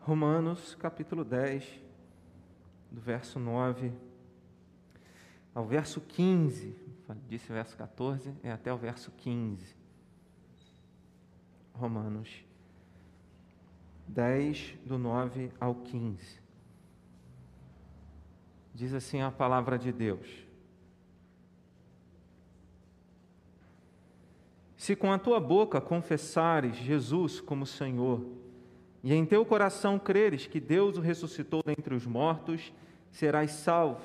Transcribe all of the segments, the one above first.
Romanos capítulo 10, do verso 9 ao verso 15. Disse verso 14, é até o verso 15. Romanos 10, do 9 ao 15. Diz assim a palavra de Deus. Se com a tua boca confessares Jesus como Senhor, e em teu coração creres que Deus o ressuscitou dentre os mortos, serás salvo.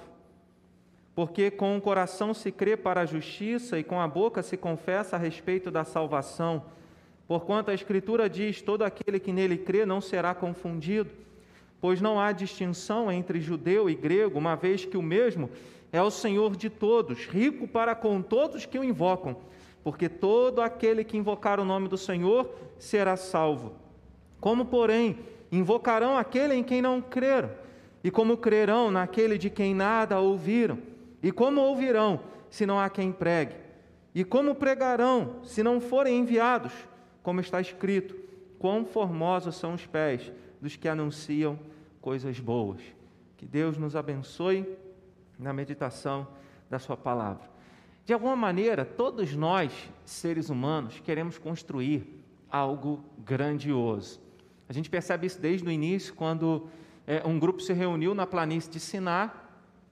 Porque com o coração se crê para a justiça e com a boca se confessa a respeito da salvação. Porquanto a Escritura diz: todo aquele que nele crê não será confundido, pois não há distinção entre judeu e grego, uma vez que o mesmo é o Senhor de todos, rico para com todos que o invocam, porque todo aquele que invocar o nome do Senhor será salvo. Como, porém, invocarão aquele em quem não creram? E como crerão naquele de quem nada ouviram? E como ouvirão se não há quem pregue? E como pregarão se não forem enviados? Como está escrito: Quão formosos são os pés dos que anunciam coisas boas. Que Deus nos abençoe na meditação da Sua palavra. De alguma maneira, todos nós, seres humanos, queremos construir algo grandioso. A gente percebe isso desde o início, quando é, um grupo se reuniu na planície de Siná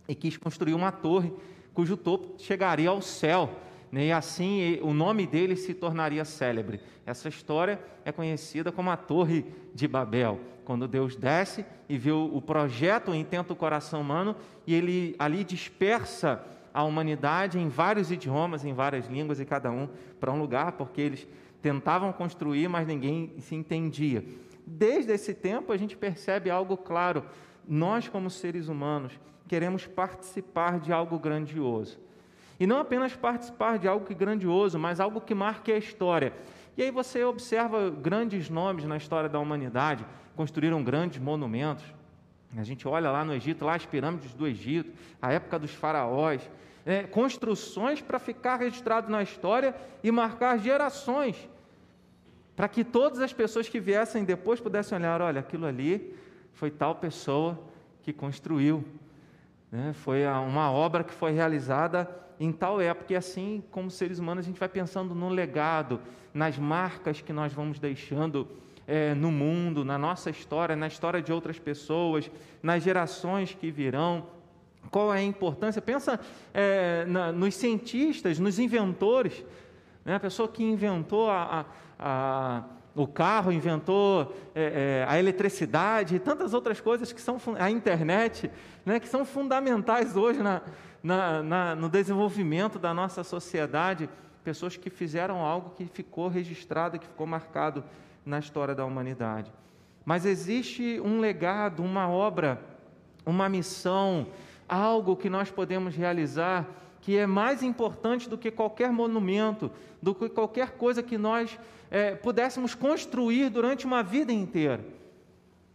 e quis construir uma torre cujo topo chegaria ao céu. Né? E assim o nome dele se tornaria célebre. Essa história é conhecida como a Torre de Babel, quando Deus desce e vê o projeto, o intento do coração humano, e ele ali dispersa a humanidade em vários idiomas, em várias línguas, e cada um para um lugar, porque eles tentavam construir, mas ninguém se entendia. Desde esse tempo a gente percebe algo claro. Nós, como seres humanos, queremos participar de algo grandioso. E não apenas participar de algo que grandioso, mas algo que marque a história. E aí você observa grandes nomes na história da humanidade, construíram grandes monumentos. A gente olha lá no Egito, lá as pirâmides do Egito, a época dos faraós, é, construções para ficar registrado na história e marcar gerações, para que todas as pessoas que viessem depois pudessem olhar: olha, aquilo ali foi tal pessoa que construiu, né? foi uma obra que foi realizada em tal época. E assim, como seres humanos, a gente vai pensando no legado, nas marcas que nós vamos deixando é, no mundo, na nossa história, na história de outras pessoas, nas gerações que virão. Qual é a importância? Pensa é, na, nos cientistas, nos inventores, né? a pessoa que inventou a, a, a o carro, inventou é, é, a eletricidade e tantas outras coisas que são a internet, né, que são fundamentais hoje na, na, na, no desenvolvimento da nossa sociedade, pessoas que fizeram algo que ficou registrado, que ficou marcado na história da humanidade. Mas existe um legado, uma obra, uma missão, algo que nós podemos realizar que é mais importante do que qualquer monumento, do que qualquer coisa que nós é, pudéssemos construir durante uma vida inteira.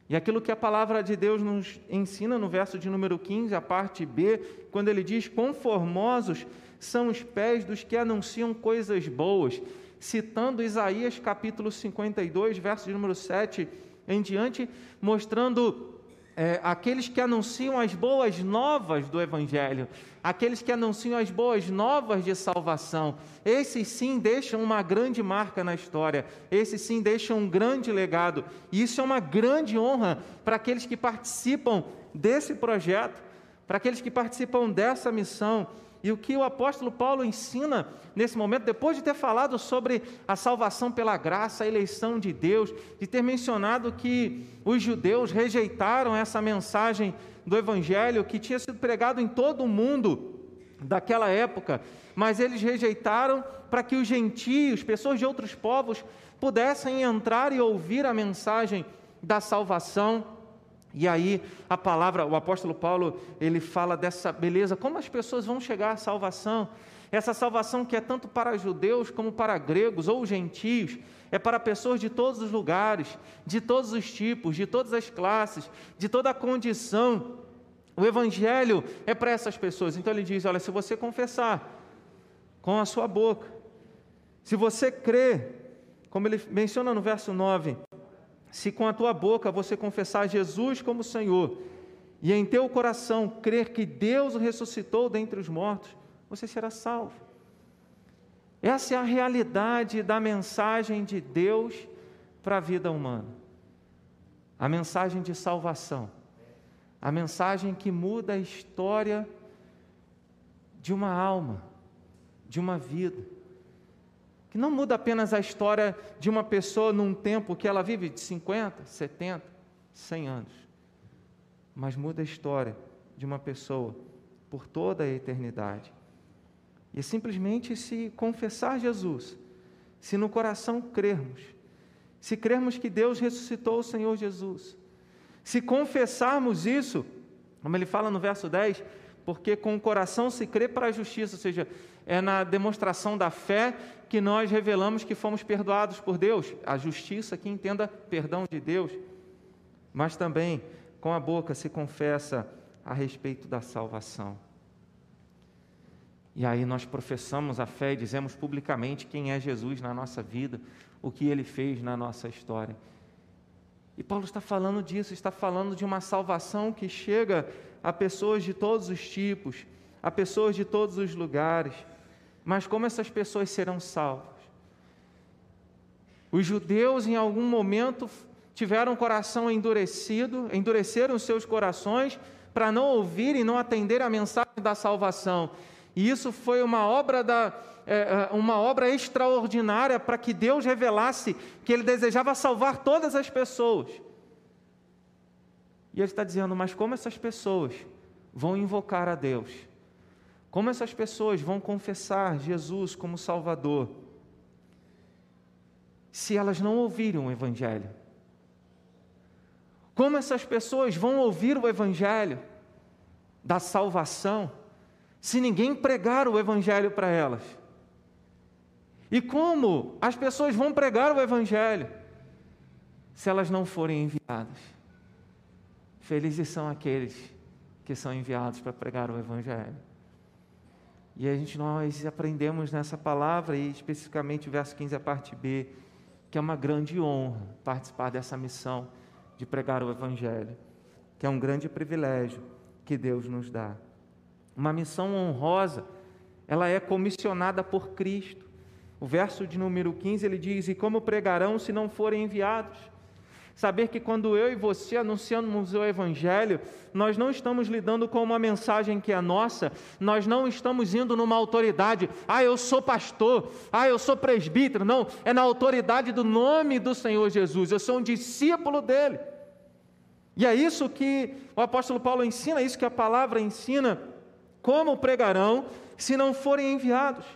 E aquilo que a palavra de Deus nos ensina no verso de número 15, a parte B, quando ele diz: Conformosos são os pés dos que anunciam coisas boas, citando Isaías capítulo 52, verso de número 7 em diante, mostrando é, aqueles que anunciam as boas novas do Evangelho, aqueles que anunciam as boas novas de salvação, esses sim deixam uma grande marca na história, esses sim deixam um grande legado, e isso é uma grande honra para aqueles que participam desse projeto, para aqueles que participam dessa missão. E o que o apóstolo Paulo ensina nesse momento, depois de ter falado sobre a salvação pela graça, a eleição de Deus, de ter mencionado que os judeus rejeitaram essa mensagem do Evangelho que tinha sido pregado em todo o mundo daquela época, mas eles rejeitaram para que os gentios, pessoas de outros povos, pudessem entrar e ouvir a mensagem da salvação e aí a palavra, o apóstolo Paulo, ele fala dessa beleza, como as pessoas vão chegar à salvação. Essa salvação que é tanto para judeus como para gregos ou gentios, é para pessoas de todos os lugares, de todos os tipos, de todas as classes, de toda a condição. O evangelho é para essas pessoas. Então ele diz: olha, se você confessar com a sua boca, se você crer, como ele menciona no verso 9, se com a tua boca você confessar Jesus como Senhor e em teu coração crer que Deus o ressuscitou dentre os mortos, você será salvo. Essa é a realidade da mensagem de Deus para a vida humana. A mensagem de salvação. A mensagem que muda a história de uma alma, de uma vida. Que não muda apenas a história de uma pessoa num tempo que ela vive de 50, 70, 100 anos, mas muda a história de uma pessoa por toda a eternidade. E é simplesmente se confessar Jesus, se no coração crermos, se crermos que Deus ressuscitou o Senhor Jesus, se confessarmos isso, como ele fala no verso 10, porque com o coração se crê para a justiça, ou seja, é na demonstração da fé que nós revelamos que fomos perdoados por Deus. A justiça que entenda perdão de Deus, mas também com a boca se confessa a respeito da salvação. E aí nós professamos a fé e dizemos publicamente quem é Jesus na nossa vida, o que ele fez na nossa história. E Paulo está falando disso, está falando de uma salvação que chega a pessoas de todos os tipos, a pessoas de todos os lugares. Mas como essas pessoas serão salvas? Os judeus, em algum momento, tiveram o coração endurecido, endureceram seus corações para não ouvir e não atender a mensagem da salvação. E isso foi uma obra, da, é, é, uma obra extraordinária para que Deus revelasse que Ele desejava salvar todas as pessoas. E Ele está dizendo: mas como essas pessoas vão invocar a Deus? Como essas pessoas vão confessar Jesus como Salvador? Se elas não ouvirem o Evangelho? Como essas pessoas vão ouvir o Evangelho da salvação? se ninguém pregar o Evangelho para elas? E como as pessoas vão pregar o Evangelho se elas não forem enviadas? Felizes são aqueles que são enviados para pregar o Evangelho. E a gente, nós aprendemos nessa palavra, e especificamente o verso 15, a parte B, que é uma grande honra participar dessa missão de pregar o Evangelho, que é um grande privilégio que Deus nos dá uma missão honrosa, ela é comissionada por Cristo. O verso de número 15 ele diz: E como pregarão se não forem enviados? Saber que quando eu e você anunciamos o Evangelho, nós não estamos lidando com uma mensagem que é nossa, nós não estamos indo numa autoridade, ah, eu sou pastor, ah, eu sou presbítero, não, é na autoridade do nome do Senhor Jesus, eu sou um discípulo dele. E é isso que o apóstolo Paulo ensina, é isso que a palavra ensina como pregarão se não forem enviados?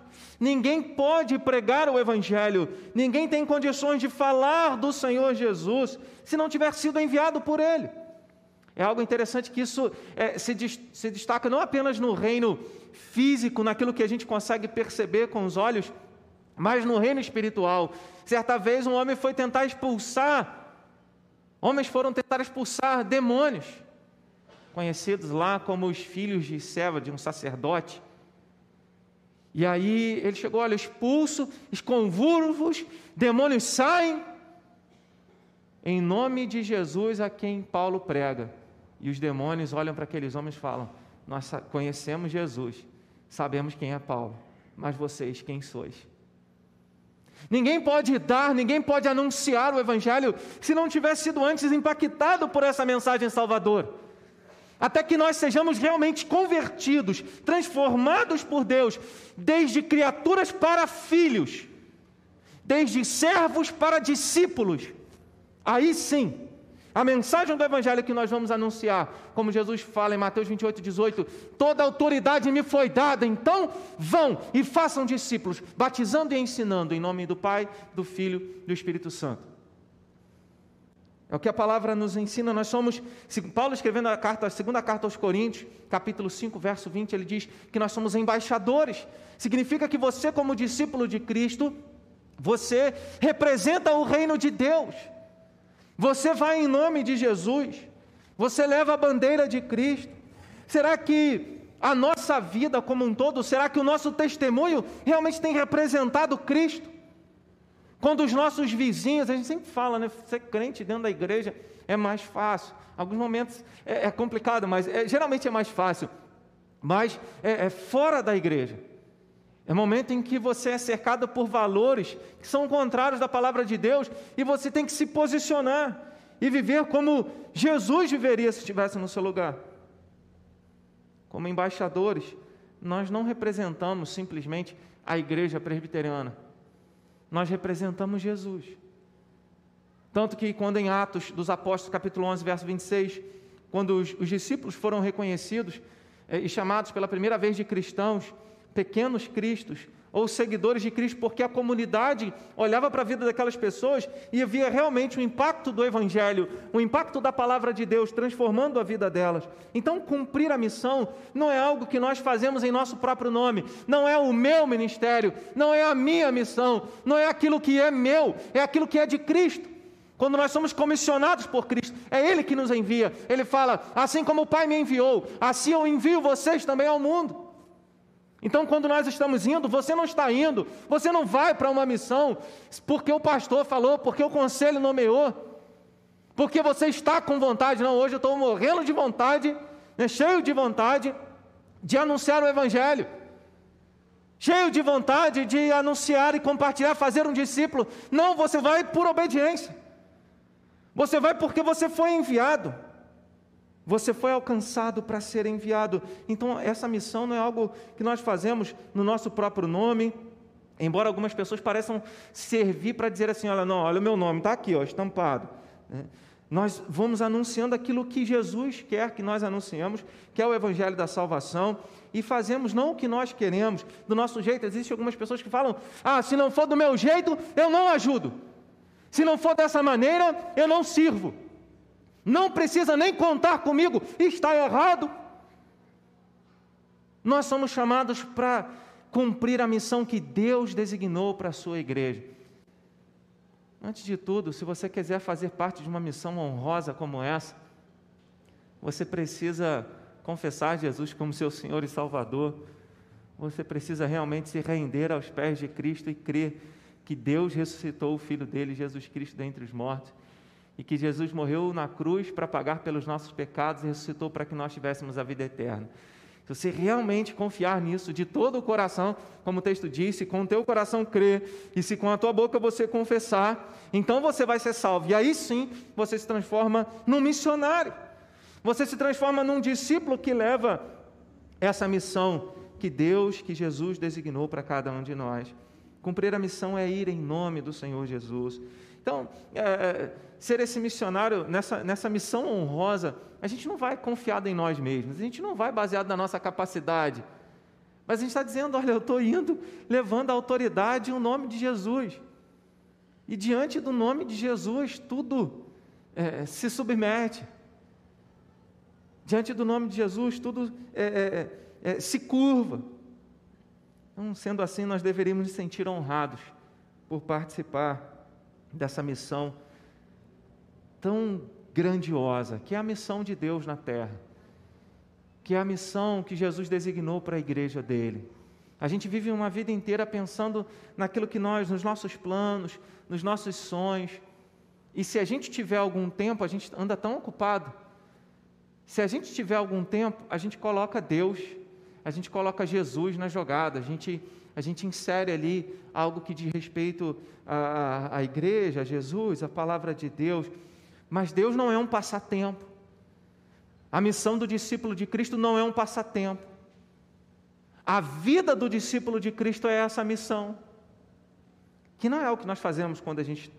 Ninguém pode pregar o Evangelho, ninguém tem condições de falar do Senhor Jesus se não tiver sido enviado por Ele. É algo interessante que isso é, se, se destaca não apenas no reino físico, naquilo que a gente consegue perceber com os olhos, mas no reino espiritual. Certa vez um homem foi tentar expulsar, homens foram tentar expulsar demônios conhecidos lá como os filhos de Seva, de um sacerdote. E aí ele chegou, olha, expulso, esconvulvos, demônios saem, em nome de Jesus a quem Paulo prega. E os demônios olham para aqueles homens e falam: Nós conhecemos Jesus, sabemos quem é Paulo, mas vocês quem sois? Ninguém pode dar, ninguém pode anunciar o Evangelho se não tiver sido antes impactado por essa mensagem salvadora até que nós sejamos realmente convertidos, transformados por Deus, desde criaturas para filhos, desde servos para discípulos. Aí sim, a mensagem do Evangelho que nós vamos anunciar, como Jesus fala em Mateus 28, 18: toda autoridade me foi dada, então vão e façam discípulos, batizando e ensinando em nome do Pai, do Filho e do Espírito Santo. É o que a palavra nos ensina. Nós somos, Paulo escrevendo a carta, a segunda carta aos Coríntios, capítulo 5, verso 20, ele diz que nós somos embaixadores. Significa que você, como discípulo de Cristo, você representa o reino de Deus. Você vai em nome de Jesus. Você leva a bandeira de Cristo. Será que a nossa vida como um todo, será que o nosso testemunho realmente tem representado Cristo? Quando os nossos vizinhos, a gente sempre fala, né? Ser crente dentro da igreja é mais fácil. Alguns momentos é, é complicado, mas é, geralmente é mais fácil. Mas é, é fora da igreja. É momento em que você é cercado por valores que são contrários da palavra de Deus e você tem que se posicionar e viver como Jesus viveria se estivesse no seu lugar. Como embaixadores, nós não representamos simplesmente a igreja presbiteriana, nós representamos Jesus. Tanto que, quando em Atos dos Apóstolos, capítulo 11, verso 26, quando os, os discípulos foram reconhecidos é, e chamados pela primeira vez de cristãos, pequenos cristos, ou seguidores de Cristo, porque a comunidade olhava para a vida daquelas pessoas e via realmente o impacto do Evangelho, o impacto da palavra de Deus transformando a vida delas. Então, cumprir a missão não é algo que nós fazemos em nosso próprio nome, não é o meu ministério, não é a minha missão, não é aquilo que é meu, é aquilo que é de Cristo. Quando nós somos comissionados por Cristo, é Ele que nos envia. Ele fala: assim como o Pai me enviou, assim eu envio vocês também ao mundo. Então, quando nós estamos indo, você não está indo, você não vai para uma missão porque o pastor falou, porque o conselho nomeou, porque você está com vontade. Não, hoje eu estou morrendo de vontade, né, cheio de vontade de anunciar o Evangelho, cheio de vontade de anunciar e compartilhar, fazer um discípulo. Não, você vai por obediência, você vai porque você foi enviado. Você foi alcançado para ser enviado. Então, essa missão não é algo que nós fazemos no nosso próprio nome, embora algumas pessoas pareçam servir para dizer assim: olha, não, olha o meu nome, está aqui, ó, estampado. Né? Nós vamos anunciando aquilo que Jesus quer que nós anunciemos, que é o Evangelho da salvação, e fazemos não o que nós queremos, do nosso jeito. Existem algumas pessoas que falam: ah, se não for do meu jeito, eu não ajudo. Se não for dessa maneira, eu não sirvo. Não precisa nem contar comigo, está errado. Nós somos chamados para cumprir a missão que Deus designou para a sua igreja. Antes de tudo, se você quiser fazer parte de uma missão honrosa como essa, você precisa confessar Jesus como seu Senhor e Salvador. Você precisa realmente se render aos pés de Cristo e crer que Deus ressuscitou o Filho dele, Jesus Cristo, dentre os mortos e que Jesus morreu na cruz para pagar pelos nossos pecados e ressuscitou para que nós tivéssemos a vida eterna. Se você realmente confiar nisso de todo o coração, como o texto disse, com o teu coração crer, e se com a tua boca você confessar, então você vai ser salvo. E aí sim você se transforma num missionário. Você se transforma num discípulo que leva essa missão que Deus, que Jesus designou para cada um de nós. Cumprir a missão é ir em nome do Senhor Jesus. Então, é, é, ser esse missionário nessa, nessa missão honrosa, a gente não vai confiado em nós mesmos, a gente não vai baseado na nossa capacidade, mas a gente está dizendo: olha, eu estou indo levando a autoridade e o nome de Jesus. E diante do nome de Jesus, tudo é, se submete. Diante do nome de Jesus, tudo é, é, é se curva. Então, sendo assim, nós deveríamos nos sentir honrados por participar dessa missão tão grandiosa, que é a missão de Deus na terra, que é a missão que Jesus designou para a igreja dele. A gente vive uma vida inteira pensando naquilo que nós, nos nossos planos, nos nossos sonhos, e se a gente tiver algum tempo, a gente anda tão ocupado. Se a gente tiver algum tempo, a gente coloca Deus, a gente coloca Jesus na jogada, a gente a gente insere ali algo que diz respeito à, à igreja, a Jesus, a palavra de Deus. Mas Deus não é um passatempo. A missão do discípulo de Cristo não é um passatempo. A vida do discípulo de Cristo é essa missão. Que não é o que nós fazemos quando a gente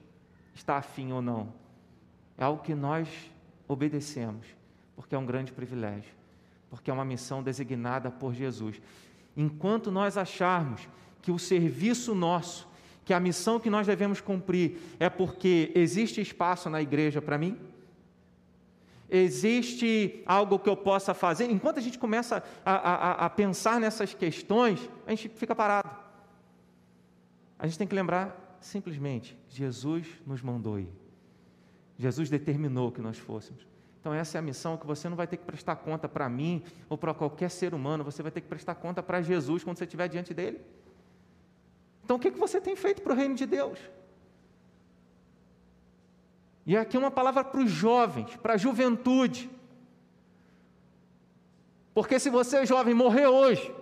está afim ou não. É algo que nós obedecemos, porque é um grande privilégio, porque é uma missão designada por Jesus. Enquanto nós acharmos que o serviço nosso, que a missão que nós devemos cumprir é porque existe espaço na igreja para mim, existe algo que eu possa fazer, enquanto a gente começa a, a, a pensar nessas questões, a gente fica parado. A gente tem que lembrar simplesmente: Jesus nos mandou ir. Jesus determinou que nós fôssemos. Então, essa é a missão que você não vai ter que prestar conta para mim ou para qualquer ser humano, você vai ter que prestar conta para Jesus quando você estiver diante dele. Então, o que, que você tem feito para o reino de Deus? E aqui uma palavra para os jovens, para a juventude. Porque se você, jovem, morrer hoje,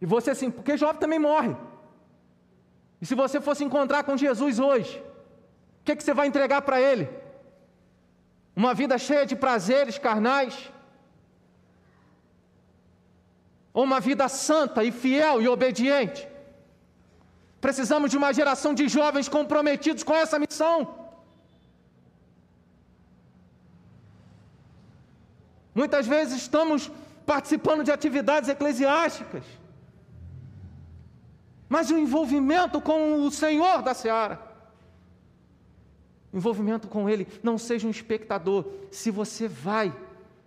e você assim, porque jovem também morre. E se você fosse encontrar com Jesus hoje, o que, é que você vai entregar para Ele? Uma vida cheia de prazeres carnais? Ou uma vida santa e fiel e obediente? Precisamos de uma geração de jovens comprometidos com essa missão. Muitas vezes estamos participando de atividades eclesiásticas, mas o envolvimento com o Senhor da seara, envolvimento com Ele, não seja um espectador. Se você vai,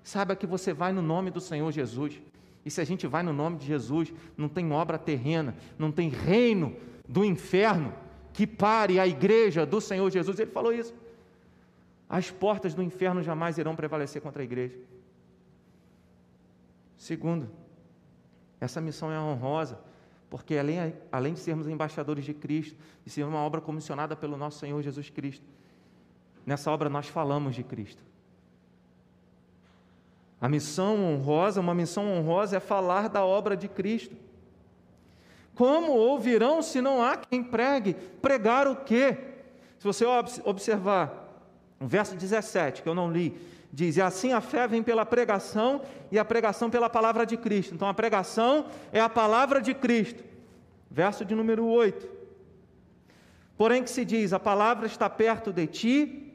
saiba que você vai no nome do Senhor Jesus. E se a gente vai no nome de Jesus, não tem obra terrena, não tem reino do inferno que pare a igreja do Senhor Jesus. Ele falou isso. As portas do inferno jamais irão prevalecer contra a igreja. Segundo, essa missão é honrosa, porque além, além de sermos embaixadores de Cristo, e ser uma obra comissionada pelo nosso Senhor Jesus Cristo, nessa obra nós falamos de Cristo. A missão honrosa, uma missão honrosa é falar da obra de Cristo. Como ouvirão se não há quem pregue? Pregar o quê? Se você observar o verso 17, que eu não li, diz: E assim a fé vem pela pregação, e a pregação pela palavra de Cristo. Então a pregação é a palavra de Cristo. Verso de número 8. Porém, que se diz: A palavra está perto de ti,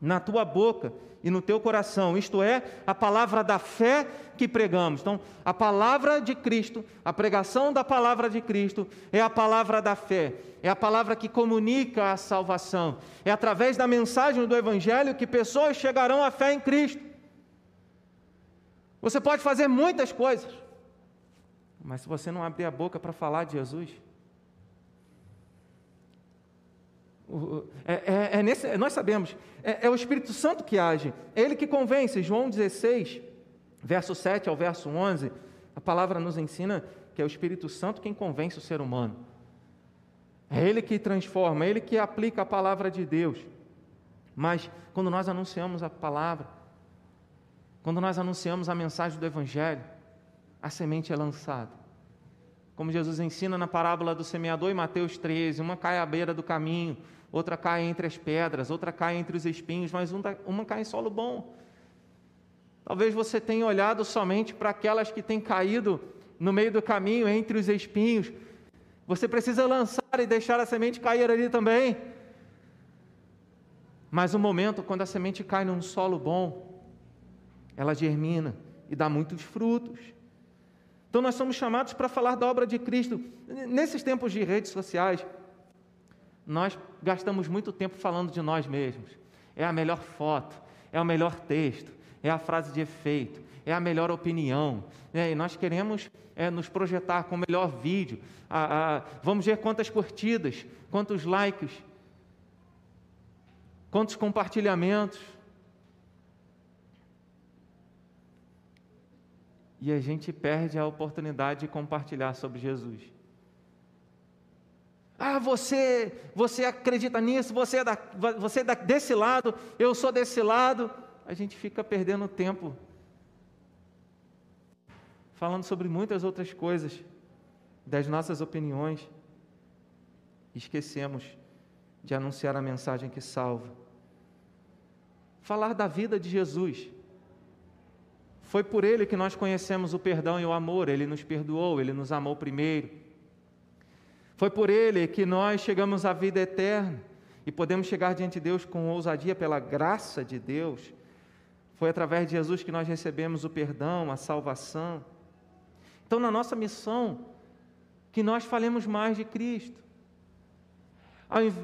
na tua boca e no teu coração, isto é, a palavra da fé que pregamos. Então, a palavra de Cristo, a pregação da palavra de Cristo é a palavra da fé, é a palavra que comunica a salvação. É através da mensagem do Evangelho que pessoas chegarão à fé em Cristo. Você pode fazer muitas coisas, mas se você não abrir a boca para falar de Jesus, É, é, é nesse, nós sabemos, é, é, o Espírito Santo que age, é ele que convence. João 16, verso 7 ao verso 11, a palavra nos ensina que é o Espírito Santo quem convence o ser humano. É ele que transforma, é ele que aplica a palavra de Deus. Mas quando nós anunciamos a palavra, quando nós anunciamos a mensagem do Evangelho, a semente é lançada. Como Jesus ensina na parábola do semeador em Mateus 13, uma cai à beira do caminho, outra cai entre as pedras, outra cai entre os espinhos, mas uma cai em solo bom. Talvez você tenha olhado somente para aquelas que têm caído no meio do caminho, entre os espinhos. Você precisa lançar e deixar a semente cair ali também. Mas o momento quando a semente cai num solo bom, ela germina e dá muitos frutos. Então nós somos chamados para falar da obra de Cristo. Nesses tempos de redes sociais, nós gastamos muito tempo falando de nós mesmos. É a melhor foto, é o melhor texto, é a frase de efeito, é a melhor opinião. Né? E nós queremos é, nos projetar com o melhor vídeo. Ah, ah, vamos ver quantas curtidas, quantos likes, quantos compartilhamentos. E a gente perde a oportunidade de compartilhar sobre Jesus. Ah, você, você acredita nisso, você é, da, você é da, desse lado, eu sou desse lado. A gente fica perdendo tempo falando sobre muitas outras coisas, das nossas opiniões. Esquecemos de anunciar a mensagem que salva. Falar da vida de Jesus. Foi por ele que nós conhecemos o perdão e o amor, ele nos perdoou, ele nos amou primeiro. Foi por ele que nós chegamos à vida eterna e podemos chegar diante de Deus com ousadia pela graça de Deus. Foi através de Jesus que nós recebemos o perdão, a salvação. Então, na nossa missão, que nós falemos mais de Cristo.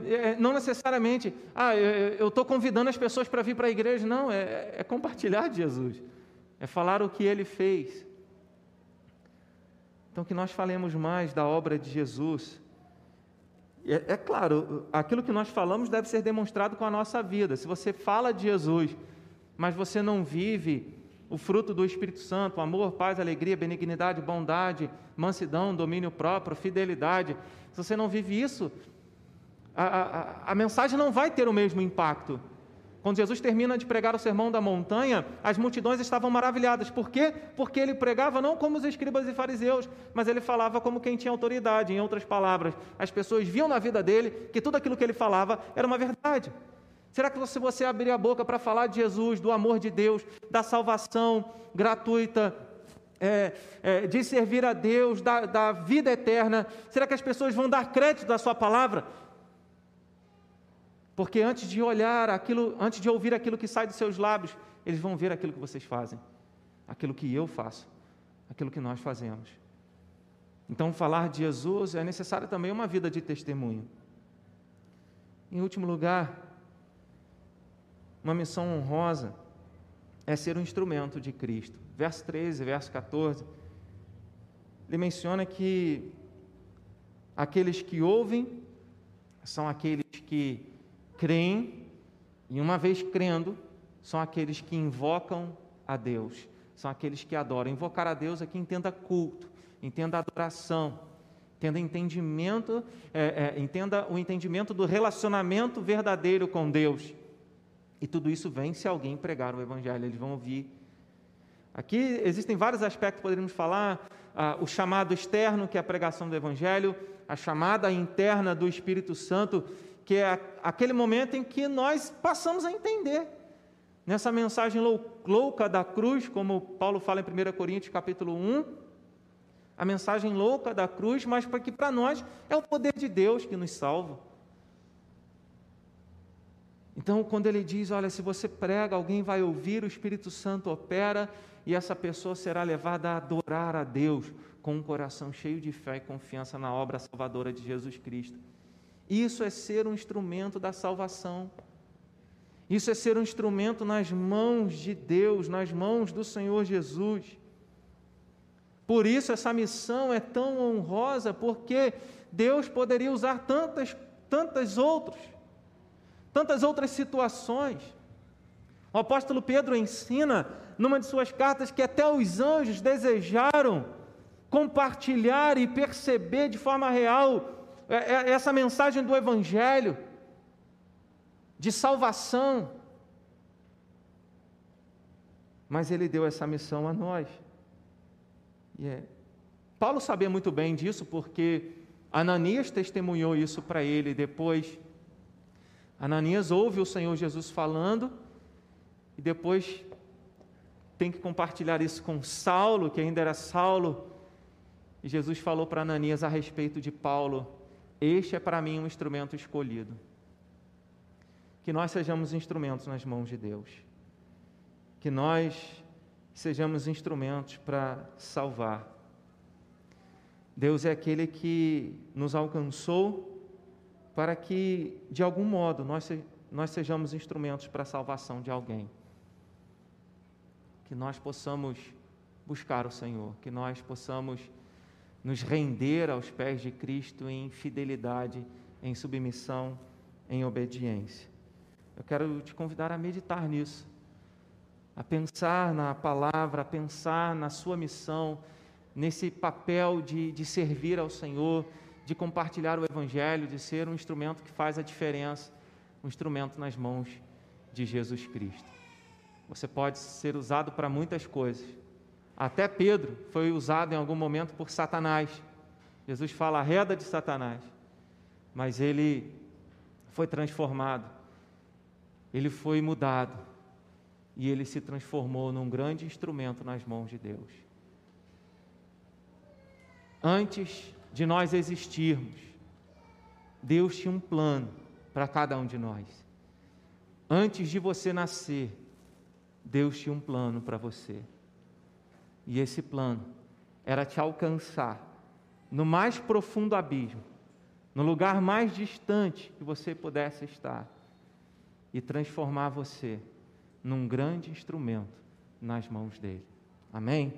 É, não necessariamente, ah, eu estou convidando as pessoas para vir para a igreja. Não, é, é compartilhar de Jesus. É falar o que ele fez. Então, que nós falemos mais da obra de Jesus. É, é, claro, aquilo que nós falamos deve ser demonstrado com a nossa vida. Se você fala de Jesus, mas você não vive o fruto do Espírito Santo, amor, paz, alegria, benignidade, bondade, mansidão, domínio próprio, fidelidade, se você não vive isso, a, a, a mensagem não vai ter o mesmo impacto. Quando Jesus termina de pregar o sermão da montanha, as multidões estavam maravilhadas. Por quê? Porque ele pregava não como os escribas e fariseus, mas ele falava como quem tinha autoridade. Em outras palavras, as pessoas viam na vida dele que tudo aquilo que ele falava era uma verdade. Será que se você abrir a boca para falar de Jesus, do amor de Deus, da salvação gratuita, é, é, de servir a Deus, da, da vida eterna, será que as pessoas vão dar crédito da sua palavra? Porque antes de olhar aquilo, antes de ouvir aquilo que sai dos seus lábios, eles vão ver aquilo que vocês fazem, aquilo que eu faço, aquilo que nós fazemos. Então, falar de Jesus é necessário também uma vida de testemunho. Em último lugar, uma missão honrosa é ser um instrumento de Cristo. Verso 13, verso 14, ele menciona que aqueles que ouvem são aqueles que creem, e uma vez crendo, são aqueles que invocam a Deus, são aqueles que adoram. Invocar a Deus aqui entenda culto, entenda adoração, entenda entendimento, é, é, entenda o entendimento do relacionamento verdadeiro com Deus. E tudo isso vem se alguém pregar o Evangelho, eles vão ouvir. Aqui existem vários aspectos que poderíamos falar: ah, o chamado externo, que é a pregação do Evangelho, a chamada interna do Espírito Santo, que é aquele momento em que nós passamos a entender. Nessa mensagem louca da cruz, como Paulo fala em 1 Coríntios capítulo 1, a mensagem louca da cruz, mas para que para nós é o poder de Deus que nos salva. Então, quando ele diz, olha, se você prega, alguém vai ouvir, o Espírito Santo opera e essa pessoa será levada a adorar a Deus com um coração cheio de fé e confiança na obra salvadora de Jesus Cristo. Isso é ser um instrumento da salvação. Isso é ser um instrumento nas mãos de Deus, nas mãos do Senhor Jesus. Por isso essa missão é tão honrosa, porque Deus poderia usar tantas, tantas outras, tantas outras situações. O apóstolo Pedro ensina numa de suas cartas que até os anjos desejaram compartilhar e perceber de forma real é, é essa mensagem do Evangelho, de salvação. Mas ele deu essa missão a nós. E é. Paulo sabia muito bem disso, porque Ananias testemunhou isso para ele depois. Ananias ouve o Senhor Jesus falando, e depois tem que compartilhar isso com Saulo, que ainda era Saulo. E Jesus falou para Ananias a respeito de Paulo: este é para mim um instrumento escolhido. Que nós sejamos instrumentos nas mãos de Deus. Que nós sejamos instrumentos para salvar. Deus é aquele que nos alcançou para que, de algum modo, nós, nós sejamos instrumentos para a salvação de alguém. Que nós possamos buscar o Senhor, que nós possamos nos render aos pés de Cristo em fidelidade, em submissão, em obediência. Eu quero te convidar a meditar nisso, a pensar na palavra, a pensar na sua missão, nesse papel de, de servir ao Senhor, de compartilhar o Evangelho, de ser um instrumento que faz a diferença, um instrumento nas mãos de Jesus Cristo. Você pode ser usado para muitas coisas, até Pedro foi usado em algum momento por Satanás. Jesus fala a reda de Satanás. Mas ele foi transformado. Ele foi mudado. E ele se transformou num grande instrumento nas mãos de Deus. Antes de nós existirmos, Deus tinha um plano para cada um de nós. Antes de você nascer, Deus tinha um plano para você. E esse plano era te alcançar no mais profundo abismo, no lugar mais distante que você pudesse estar, e transformar você num grande instrumento nas mãos dele. Amém?